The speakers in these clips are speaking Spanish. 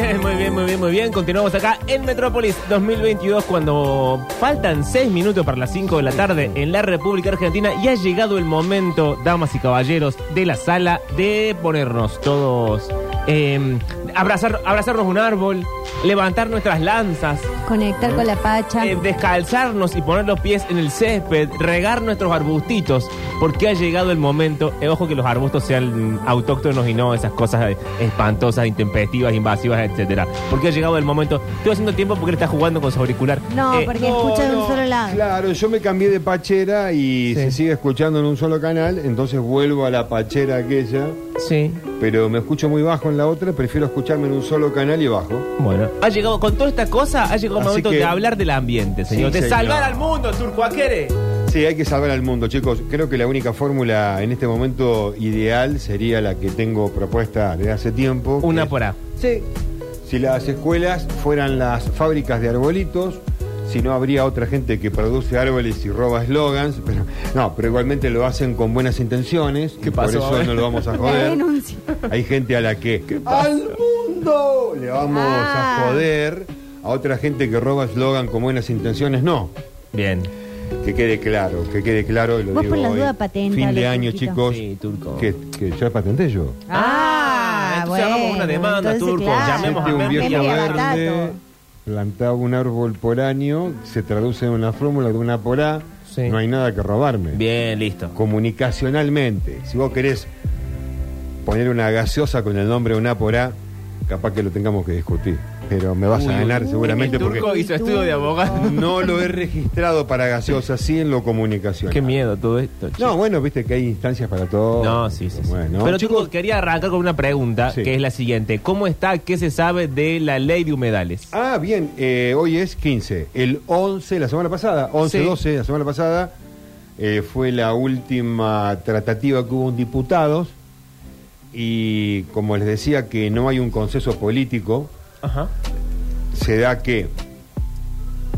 bien, muy bien, muy bien, muy bien. Continuamos acá en Metrópolis 2022 cuando faltan seis minutos para las 5 de la tarde en la República Argentina y ha llegado el momento, damas y caballeros, de la sala de ponernos todos, eh, abrazar, abrazarnos un árbol, levantar nuestras lanzas, Conectar con la pacha. eh, descalzarnos y poner los pies en el césped, regar nuestros arbustitos, porque ha llegado el momento, eh, ojo que los arbustos sean autóctonos y no esas cosas eh, espantosas, intempestivas, invasivas, etcétera. Porque ha llegado el momento, estoy haciendo tiempo porque él está jugando con su auricular. no, Eh, porque No, escucha de no, un solo lado. Claro, yo me cambié de pachera y Sí. se sigue escuchando en un solo canal, entonces vuelvo a la pachera aquella, Sí. pero me escucho muy bajo en la otra, prefiero escucharme en un solo canal y bajo. Bueno, ha llegado con toda esta cosa, ha llegado el Así momento que- de hablar del ambiente, señor, Sí, de señor. salvar al mundo, Turcoaquere. Sí, hay que salvar al mundo, chicos. Creo que la única fórmula en este momento ideal sería la que tengo propuesta desde hace tiempo. Una es- por A. Sí. Si las escuelas fueran las fábricas de arbolitos, si no habría otra gente que produce árboles y roba eslogans, pero no, pero igualmente lo hacen con buenas intenciones, ¿Qué y por pasó? eso no lo vamos a La joder. denuncia. Hay gente a la que al mundo le vamos Ah. a joder, a otra gente que roba eslogan con buenas intenciones, no. Bien. Que quede claro, que quede claro y lo Vos digo por las hoy. dudas patentale, Fin de año, Turquito. chicos. Sí, Turco. Que, que ya patenté yo. Ah, entonces hagamos una demanda, entonces, Turco, llamemos Este a un Memi viejo verde plantaba un árbol por año, se traduce en una fórmula de una por A, Sí. no hay nada que robarme. Bien, listo. Comunicacionalmente, si vos querés poner una gaseosa con el nombre de una por A, capaz que lo tengamos que discutir. Pero me vas Uy, a ganar uy, seguramente el Turco porque hizo estudio de abogado. no lo he registrado para gaseosa, sí en lo comunicacional. Qué miedo todo esto. chico. No, bueno, viste que hay instancias para todo. No, sí, sí. sí. Bueno, Pero chicos, Turco, quería arrancar con una pregunta, Sí. que es la siguiente. ¿Cómo está, qué se sabe de la ley de humedales? Ah, bien, eh, hoy es 15. El 11, la semana pasada, 11, Sí. 12, la semana pasada, eh, fue la última tratativa que hubo en diputados. Y como les decía que no hay un consenso político, Ajá. se da que.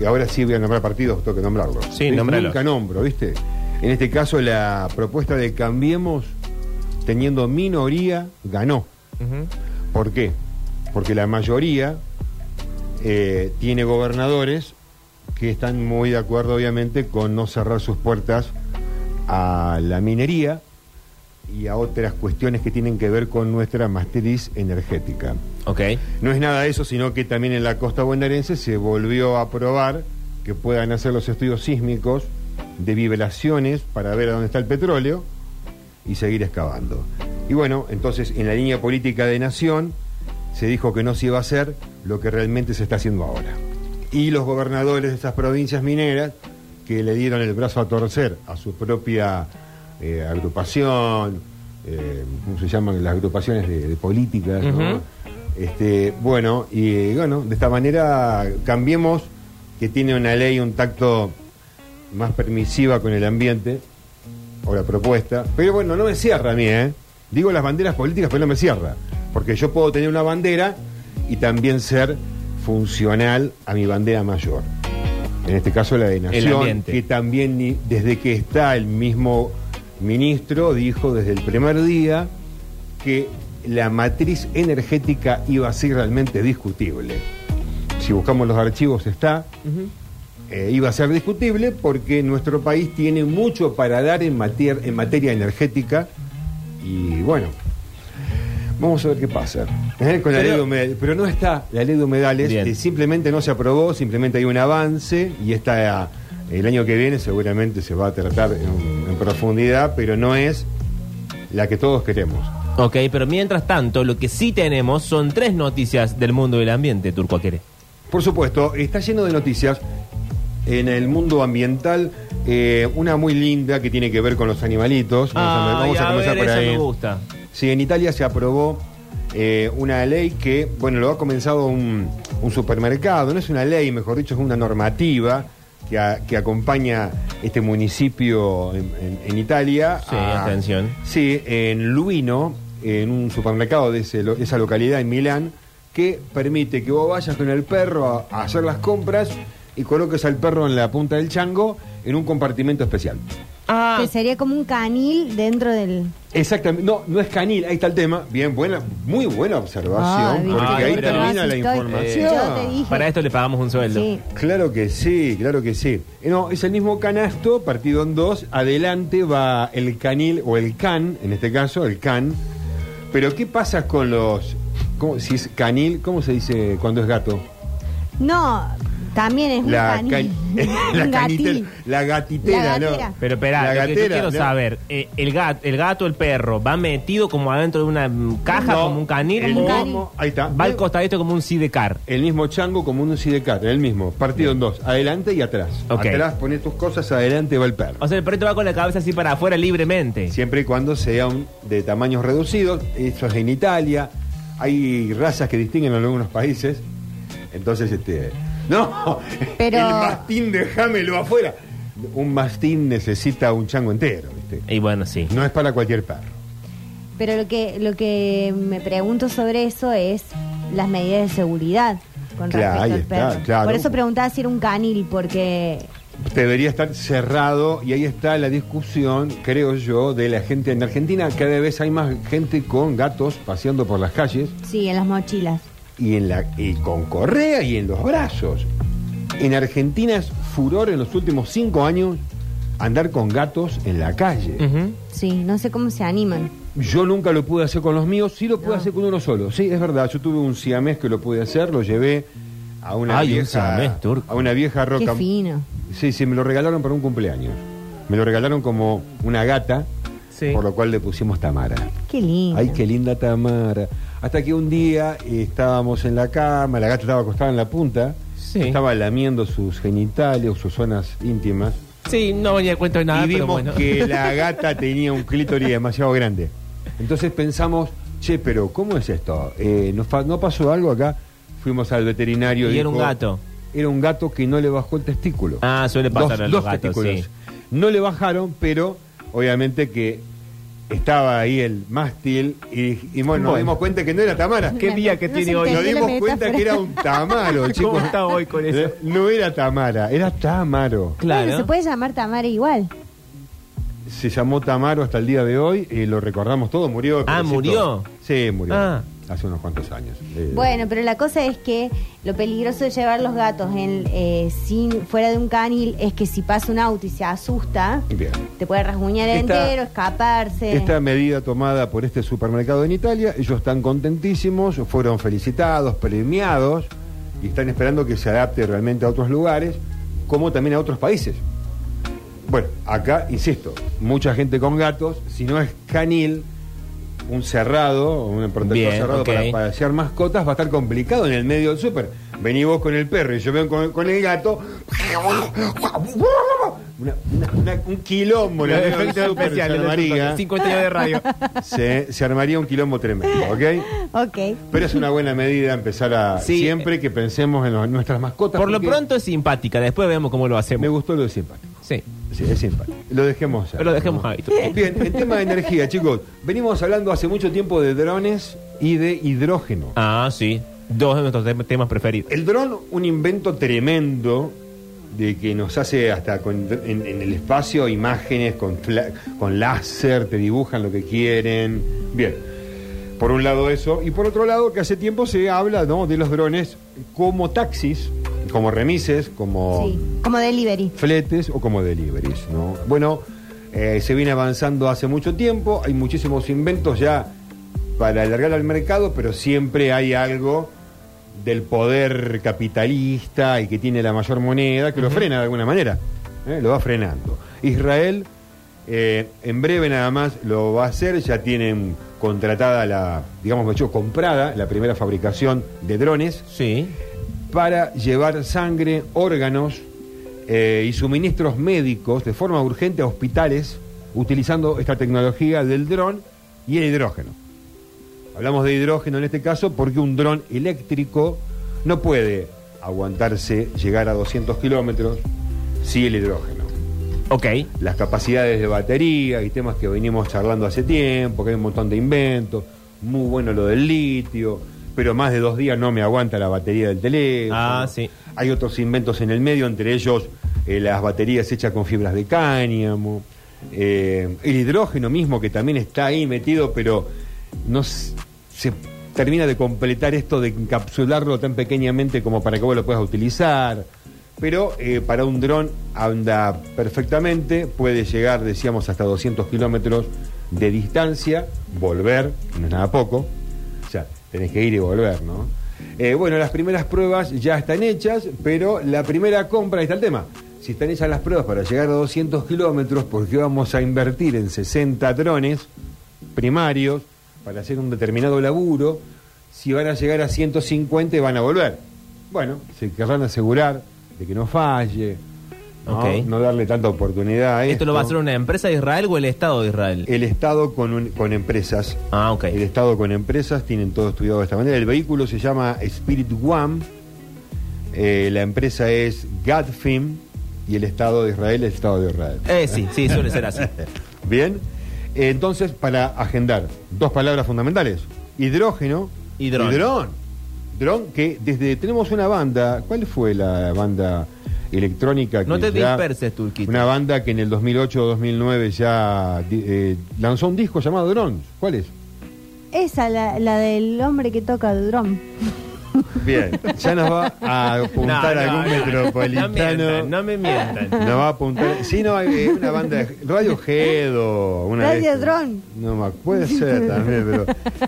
Y ahora sí voy a nombrar partidos, tengo que nombrarlos. Sí, ¿Ves? nómbralos. Nunca nombro, ¿viste? En este caso, la propuesta de Cambiemos, teniendo minoría, ganó. ¿Por qué? Porque la mayoría eh, tiene gobernadores que están muy de acuerdo, obviamente, con no cerrar sus puertas a la minería y a otras cuestiones que tienen que ver con nuestra matriz energética. Ok. No es nada de eso, sino que también en la costa bonaerense se volvió a aprobar que puedan hacer los estudios sísmicos de vibraciones para ver a dónde está el petróleo y seguir excavando. Y bueno, entonces en la línea política de nación se dijo que no se iba a hacer lo que realmente se está haciendo ahora. Y los gobernadores de esas provincias mineras que le dieron el brazo a torcer a su propia eh, agrupación, eh, ¿cómo se llaman las agrupaciones de, de políticas? Este, bueno, y bueno, de esta manera cambiemos que tiene una ley, un tacto más permisiva con el ambiente, o la propuesta. Pero bueno, no me cierra a mí, ¿eh? Digo las banderas políticas, pero no me cierra. Porque yo puedo tener una bandera y también ser funcional a mi bandera mayor. En este caso la de Nación, que también desde que está el mismo ministro dijo desde el primer día que la matriz energética iba a ser realmente discutible. Si buscamos los archivos está, eh, iba a ser discutible porque nuestro país tiene mucho para dar en, materia en materia energética y bueno, vamos a ver qué pasa. ¿eh? Con la Pero- ley de humedales. Pero no está la ley de humedales, eh, simplemente no se aprobó, simplemente hay un avance y está el año que viene seguramente se va a tratar en, en profundidad, pero no es la que todos queremos. Ok, pero mientras tanto, lo que sí tenemos son tres noticias del mundo del ambiente, Turcoaquere. Por supuesto, está lleno de noticias en el mundo ambiental. eh, una muy linda que tiene que ver con los animalitos. Vamos a- vamos a, comenzar ver, por ahí. me gusta. Sí, en Italia se aprobó eh, una ley que, bueno, lo ha comenzado un, un supermercado, no es una ley, mejor dicho, es una normativa que, a- que acompaña este municipio en, en- en Italia. Sí, atención. Sí, en Luino, en un supermercado de ese lo- esa localidad en Milán, que permite que vos vayas con el perro a, a hacer las compras y coloques al perro en la punta del chango en un compartimento especial. Ah, Que sería como un canil dentro del. Exactamente, no, no es canil, ahí está el tema. Bien, buena, muy buena observación, porque Ay, ahí pero termina la estoy- información. Yo te dije. Para esto le pagamos un sueldo. Sí. Claro que sí, claro que sí. Eh, No, es el mismo canasto, partido en dos. Adelante va el canil o el can, en este caso, el can. Pero ¿qué pasa con los... ¿cómo, si es canil, ¿cómo se dice cuando es gato? No, también es un La, canil. can- la Un canitera, gatil. la gatitera, La ¿no? Pero espera, La lo que yo quiero ¿no? saber, eh, el, gato, el gato, el perro, ¿va metido como adentro de una caja, No, como un canil? el o mismo- ahí está. Va al costadito como un sidecar. El mismo chango como un sidecar, el mismo, partido en dos, adelante y atrás. Ok. Atrás pones tus cosas, adelante va el perro. O sea, el perrito va con la cabeza así para afuera libremente. Siempre y cuando sean de tamaños reducidos, eso es en Italia, hay razas que distinguen en algunos países, entonces este... No, Pero- el mastín déjamelo afuera. Un mastín necesita un chango entero, ¿viste? Y bueno, sí. No es para cualquier perro. Pero lo que, lo que me pregunto sobre eso es las medidas de seguridad con Claro, ahí respecto al está, perro. claro. Por eso preguntaba si era un canil, porque Debería estar cerrado y ahí está la discusión, creo yo, de la gente en Argentina. Cada vez hay más gente con gatos paseando por las calles sí, en las mochilas. Y, en la, y con correa y en los brazos. En Argentina es furor en los últimos cinco años andar con gatos en la calle. Ujú. Sí, no sé cómo se animan. Yo nunca lo pude hacer con los míos, sí lo pude No. hacer con uno solo. Sí, es verdad, yo tuve un siamés que lo pude hacer, lo llevé a una Ay, un vieja siamés turco. a una vieja Qué roca. fino. Sí, sí, me lo regalaron para un cumpleaños. Me lo regalaron como una gata, Sí. por lo cual le pusimos Tamara. Qué lindo. Ay, qué linda Tamara. Hasta que un día eh, estábamos en la cama, la gata estaba acostada en la punta, Sí. estaba lamiendo sus genitales o sus zonas íntimas. Sí, no venía a cuento de nada, y pero vimos bueno. que la gata tenía un clítoris demasiado grande. Entonces pensamos, che, pero ¿cómo es esto? Eh, ¿no, pasó algo acá? Fuimos al veterinario. Y era un gato. Era un gato que no le bajó el testículo. Ah, suele pasar a los dos gatos, testículos. sí. No le bajaron, pero obviamente que estaba ahí el mástil y, y bueno, nos dimos cuenta que no era Tamara. ¿Qué día que No tiene se hoy? Nos dimos cuenta que era un tamaro, chicos. ¿Cómo está hoy con eso? No era Tamara, era Tamaro. Claro. Bueno, se puede llamar Tamara igual. Se llamó Tamaro hasta el día de hoy y lo recordamos todo. Murió. Ah, pobrecito. ¿murió? Sí, murió. Ah. Hace unos cuantos años. Eh, Bueno, pero la cosa es que lo peligroso de llevar los gatos en, eh, sin, fuera de un canil es que si pasa un auto y se asusta, Bien. te puede rasguñar Esta- entero, escaparse. Esta medida tomada por este supermercado en Italia, ellos están contentísimos, fueron felicitados, premiados y están esperando que se adapte realmente a otros lugares, como también a otros países. Bueno, acá, insisto, mucha gente con gatos, si no es canil, un cerrado, un protector Bien, cerrado ok. para, para hacer mascotas, va a estar complicado en el medio del súper. Vení vos con el perro y yo vengo con, con el gato. Una- una- una- un quilombo. Efectos súper, se armaría. 50 años de radio. se, se armaría un quilombo tremendo, ¿ok? Ok. Pero es una buena medida empezar a Sí. siempre que pensemos en nuestras mascotas. Por lo pronto es simpática, después vemos cómo lo me hacemos. gustó lo de simpático. Sí, Sí, es simpático. Lo dejemos ahí. pero lo dejemos ahí. Bien, en tema de energía, chicos, venimos hablando hace mucho tiempo de drones y de hidrógeno. Ah, sí. Dos de nuestros tem- temas preferidos. El dron, un invento tremendo de que nos hace hasta con- en, en el espacio imágenes con, fla- con láser, te dibujan lo que quieren. Bien, por un lado eso, y por otro lado que hace tiempo se habla ¿no? de los drones como taxis, como remises, como Sí, como delivery. fletes o como deliveries. ¿no? Bueno, eh, se viene avanzando hace mucho tiempo, hay muchísimos inventos ya para alargar al mercado, pero siempre hay algo del poder capitalista y que tiene la mayor moneda que lo frena de alguna manera, ¿eh? lo va frenando. Israel eh, en breve nada más lo va a hacer, ya tienen contratada la, digamos, hecho, comprada la primera fabricación de drones Sí. Para llevar sangre, órganos eh, y suministros médicos de forma urgente a hospitales utilizando esta tecnología del dron y el hidrógeno. Hablamos de hidrógeno en este caso porque un dron eléctrico no puede aguantarse llegar a 200 kilómetros si el hidrógeno. Ok. Las capacidades de batería y temas que venimos charlando hace tiempo, que hay un montón de inventos, muy bueno lo del litio, pero más de dos días no me aguanta la batería del teléfono. Ah, sí. Hay otros inventos en el medio, entre ellos eh, las baterías hechas con fibras de cáñamo. Eh, el hidrógeno mismo que también está ahí metido, pero no se termina de completar esto de encapsularlo tan pequeñamente como para que vos lo puedas utilizar. Pero eh, para un dron anda perfectamente, puede llegar, decíamos, hasta 200 kilómetros de distancia, volver, no es nada poco, tenés que ir y volver, ¿no? Eh, bueno, las primeras pruebas ya están hechas, pero la primera compra, ahí está el tema. Si están hechas las pruebas para llegar a 200 kilómetros, porque vamos a invertir en 60 drones primarios para hacer un determinado laburo, si van a llegar a 150 van a volver. Bueno, se querrán asegurar de que no falle, ¿no? Ok. No darle tanta oportunidad a esto. ¿Esto lo va a hacer una empresa de Israel o el Estado de Israel? El Estado con, un- con empresas. Ah, ok. El Estado con empresas tienen todo estudiado de esta manera. El vehículo se llama Spirit One. Eh, la empresa es Gadfim y el Estado de Israel es el Estado de Israel. Eh, sí, sí, suele ser así. Bien. Eh, Entonces, para agendar, dos palabras fundamentales. Hidrógeno Y dron. dron. Dron, que desde... Tenemos una banda. ¿Cuál fue la banda electrónica que No te ya- disperses, Turquito. Una banda que en el 2008 o 2009 ya eh, lanzó un disco llamado Drones. ¿Cuál es? Esa, la, la del hombre que toca el dron. Bien, ya nos va a apuntar No, no, algún no, no. metropolitano. No mientan, no me mientan. Nos va a apuntar. Sí, no, eh, una banda de Radio Head o una de Radio. Drone. No, me- puede ser también, pero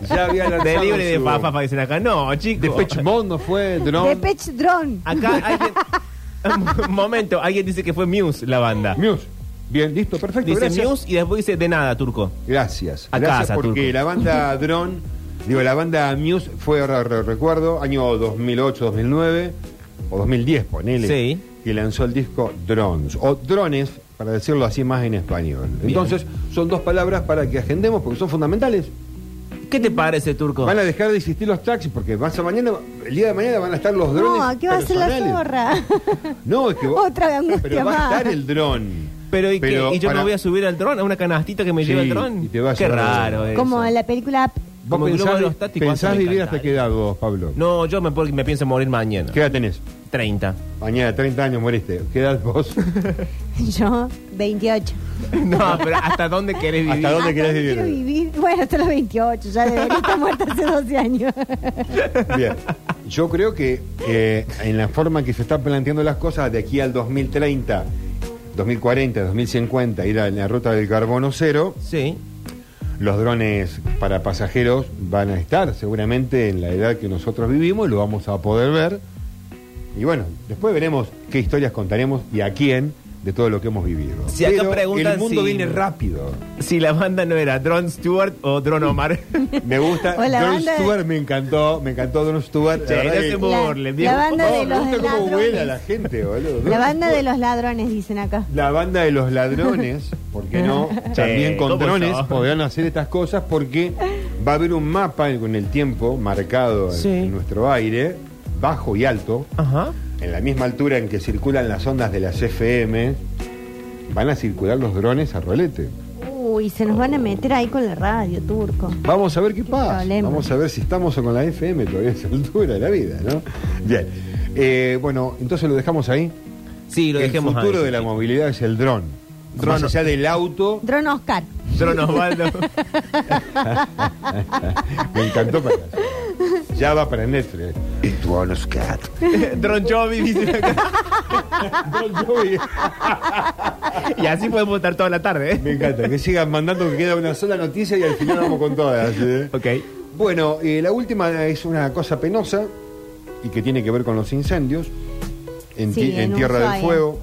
ya había lanzado. De libre de su- pafafa dicen acá. No, chicos. Depeche Mode no fue Drone. Depeche Drone. Acá alguien. Un momento, alguien dice que fue Muse la banda. Muse. Bien, listo, perfecto. Dice gracias. Muse y después dice de nada, Turco. Gracias. A Gracias casa, porque Turco. la banda Drone, digo, la banda Muse fue, recuerdo, año 2008, 2009 o 2010, ponele. Sí. Que lanzó el disco Drones o Drones, para decirlo así más en español. Bien. Entonces, son dos palabras para que agendemos porque son fundamentales. ¿Qué te parece, Turco? Van a dejar de existir los taxis porque más a mañana, el día de mañana van a estar los drones. No, ¿qué va a hacer la zorra? No, es que Otra angustia Pero va a estar el dron. Pero ¿y, qué? Pero ¿Y yo para- me voy a subir al dron? ¿A una canastita que me Sí, lleva el dron? y te va a Qué raro eso. Como en la película ¿Vos Como pensás, vivir hasta qué edad vos, Pablo? No, yo me, me pienso morir mañana. ¿Qué edad tenés? 30. Mañana, 30 años moriste. ¿Qué edad vos? yo, 28. No, pero ¿hasta dónde querés vivir? ¿Hasta dónde ¿Hasta querés vivir? quiero vivir? Bueno, hasta los 28. Ya debería estar muerta hace 12 años. Bien. Yo creo que eh, en la forma que se están planteando las cosas, de aquí al 2030, 2040, 2050, ir a la ruta del carbono cero, Sí. los drones para pasajeros van a estar seguramente en la edad que nosotros vivimos, lo vamos a poder ver. Y bueno, después veremos qué historias contaremos y a quién de todo lo que hemos vivido. Si acá Pero preguntan el mundo si- viene rápido. Si la banda no era Drone Stewart o Drone Omar. Me gusta. O la Don banda de- Stewart me encantó, me encantó Don Stewart. la Che, verdad no que- se burlen, La- viejo. la banda No, de me los gusta cómo ladrones. vuela la gente, boludo. La Don banda de Stewart. los ladrones, dicen acá. La banda de los ladrones, ¿por qué no? También con ¿cómo drones podrán hacer estas cosas porque va a haber un mapa con el tiempo marcado en- Sí. en nuestro aire, bajo y alto, Ajá. en la misma altura en que circulan las ondas de las FM, van a circular los drones a rolete. Uy, se nos van a meter ahí con la radio, turco. Vamos a ver qué pasa. problema. Vamos a ver si estamos o con la FM todavía a esa altura de la vida, ¿no? Bien. Eh, bueno, entonces lo dejamos ahí. Sí, lo el dejemos futuro ahí. de la movilidad es el dron. Dron- Más allá del auto, Drone Oscar. Drone Osvaldo. me encantó para Ya va para Netflix. Drones Cat. Drone Jovi, dicen acá. Don Jovi. Y así podemos estar toda la tarde, ¿eh? Me encanta. Que sigan mandando que queda una sola noticia y al final vamos con todas. ¿eh? Ok. Bueno, eh, la última es una cosa penosa y que tiene que ver con los incendios. En, Sí, ti- en en Tierra del. Fuego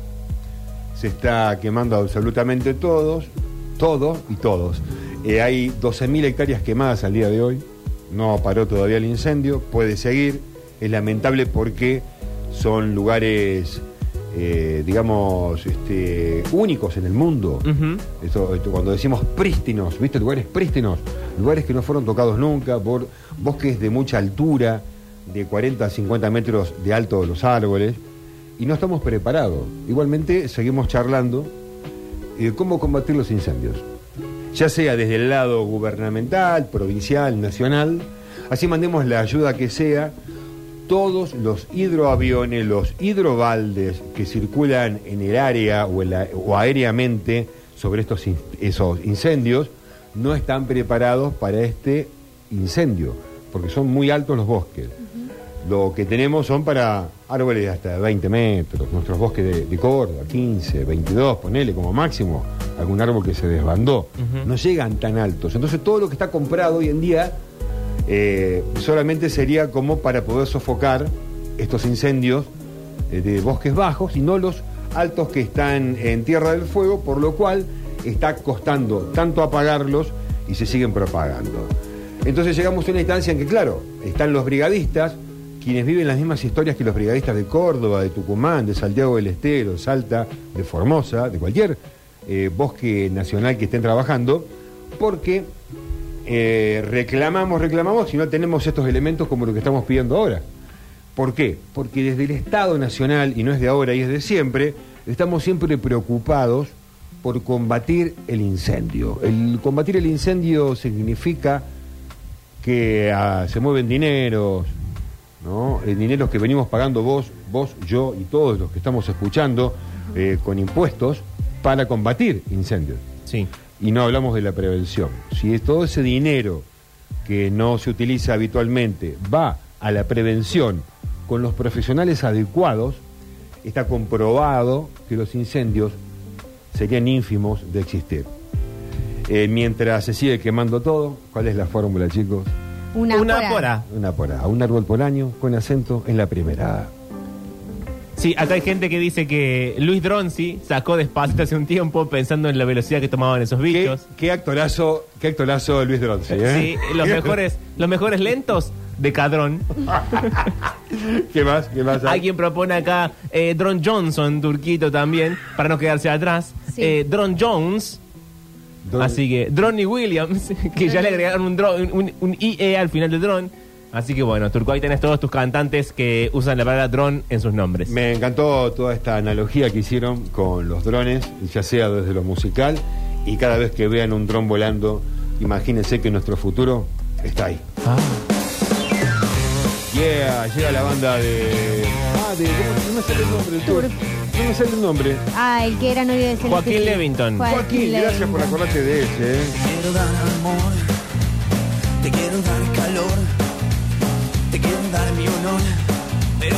se está quemando absolutamente todos, todo y todos. Eh, hay 12.000 hectáreas quemadas al día de hoy. No paró todavía el incendio, puede seguir. Es lamentable porque son lugares, eh, digamos, este, únicos en el mundo. Esto, esto, cuando decimos prístinos, ¿viste? Lugares prístinos, lugares que no fueron tocados nunca, por bosques de mucha altura, de 40 a 50 metros de alto de los árboles, y no estamos preparados. Igualmente seguimos charlando eh, cómo combatir los incendios, ya sea desde el lado gubernamental, provincial, nacional, así mandemos la ayuda que sea. Todos los hidroaviones, los hidrobaldes que circulan en el área o, en la- o aéreamente sobre estos in- esos incendios no están preparados para este incendio, porque son muy altos los bosques. Lo que tenemos son para árboles de hasta 20 metros, nuestros bosques de, de Córdoba, 15, 22, ponele como máximo, algún árbol que se desbandó. No llegan tan altos. Entonces todo lo que está comprado hoy en día eh, solamente sería como para poder sofocar estos incendios eh, de bosques bajos y no los altos que están en Tierra del Fuego, por lo cual está costando tanto apagarlos y se siguen propagando. Entonces llegamos a una instancia en que, claro, están los brigadistas, quienes viven las mismas historias que los brigadistas de Córdoba, de Tucumán, de Santiago del Estero, Salta, de Formosa, de cualquier eh, bosque nacional que estén trabajando, porque eh, reclamamos, reclamamos y no tenemos estos elementos como lo que estamos pidiendo ahora. ¿Por qué? Porque desde el Estado Nacional, y no es de ahora y es de siempre, estamos siempre preocupados por combatir el incendio. El combatir el incendio significa que ah, se mueven dineros, ¿no? Eh, dineros que venimos pagando vos, vos, yo y todos los que estamos escuchando eh, con impuestos para combatir incendios Sí. y no hablamos de la prevención. Si es todo ese dinero que no se utiliza habitualmente va a la prevención con los profesionales adecuados, está comprobado que los incendios serían ínfimos de existir. Eh, mientras se sigue quemando todo, ¿cuál es la fórmula, chicos? Una, Una por por A. A. Una por A, un árbol por año con acento en la primera. Sí, acá hay gente que dice que Luis Dronzi sacó despacito hace un tiempo pensando en la velocidad que tomaban esos ¿Qué, bichos. qué actorazo, qué actorazo Luis Dronce, ¿eh? Sí, los mejores, los mejores lentos de Cadrón. ¿Qué más? ¿Qué más? hay? Alguien propone acá eh, Dron Johnson, turquito también, para no quedarse atrás. Sí. Eh, Dron Jones. Don- Así que Dronny Williams, que ya le agregaron un, dron- un, un IE al final de Dron. Así que bueno, Turco, ahí tenés todos tus cantantes que usan la palabra dron en sus nombres. Me encantó toda esta analogía que hicieron con los drones, ya sea desde lo musical, y cada vez que vean un dron volando, imagínense que nuestro futuro está ahí. Ah. Yeah, llega la banda de. Ah, de. ¿cómo- No me sale el nombre del tour. No me sale el nombre. Ah, el que era novio de Celeste Joaquín Cid. Levington. Joaquín, gracias por acordarte de ese. ¿eh? Te quiero dar amor, te quiero dar calor, te quiero dar mi honor, pero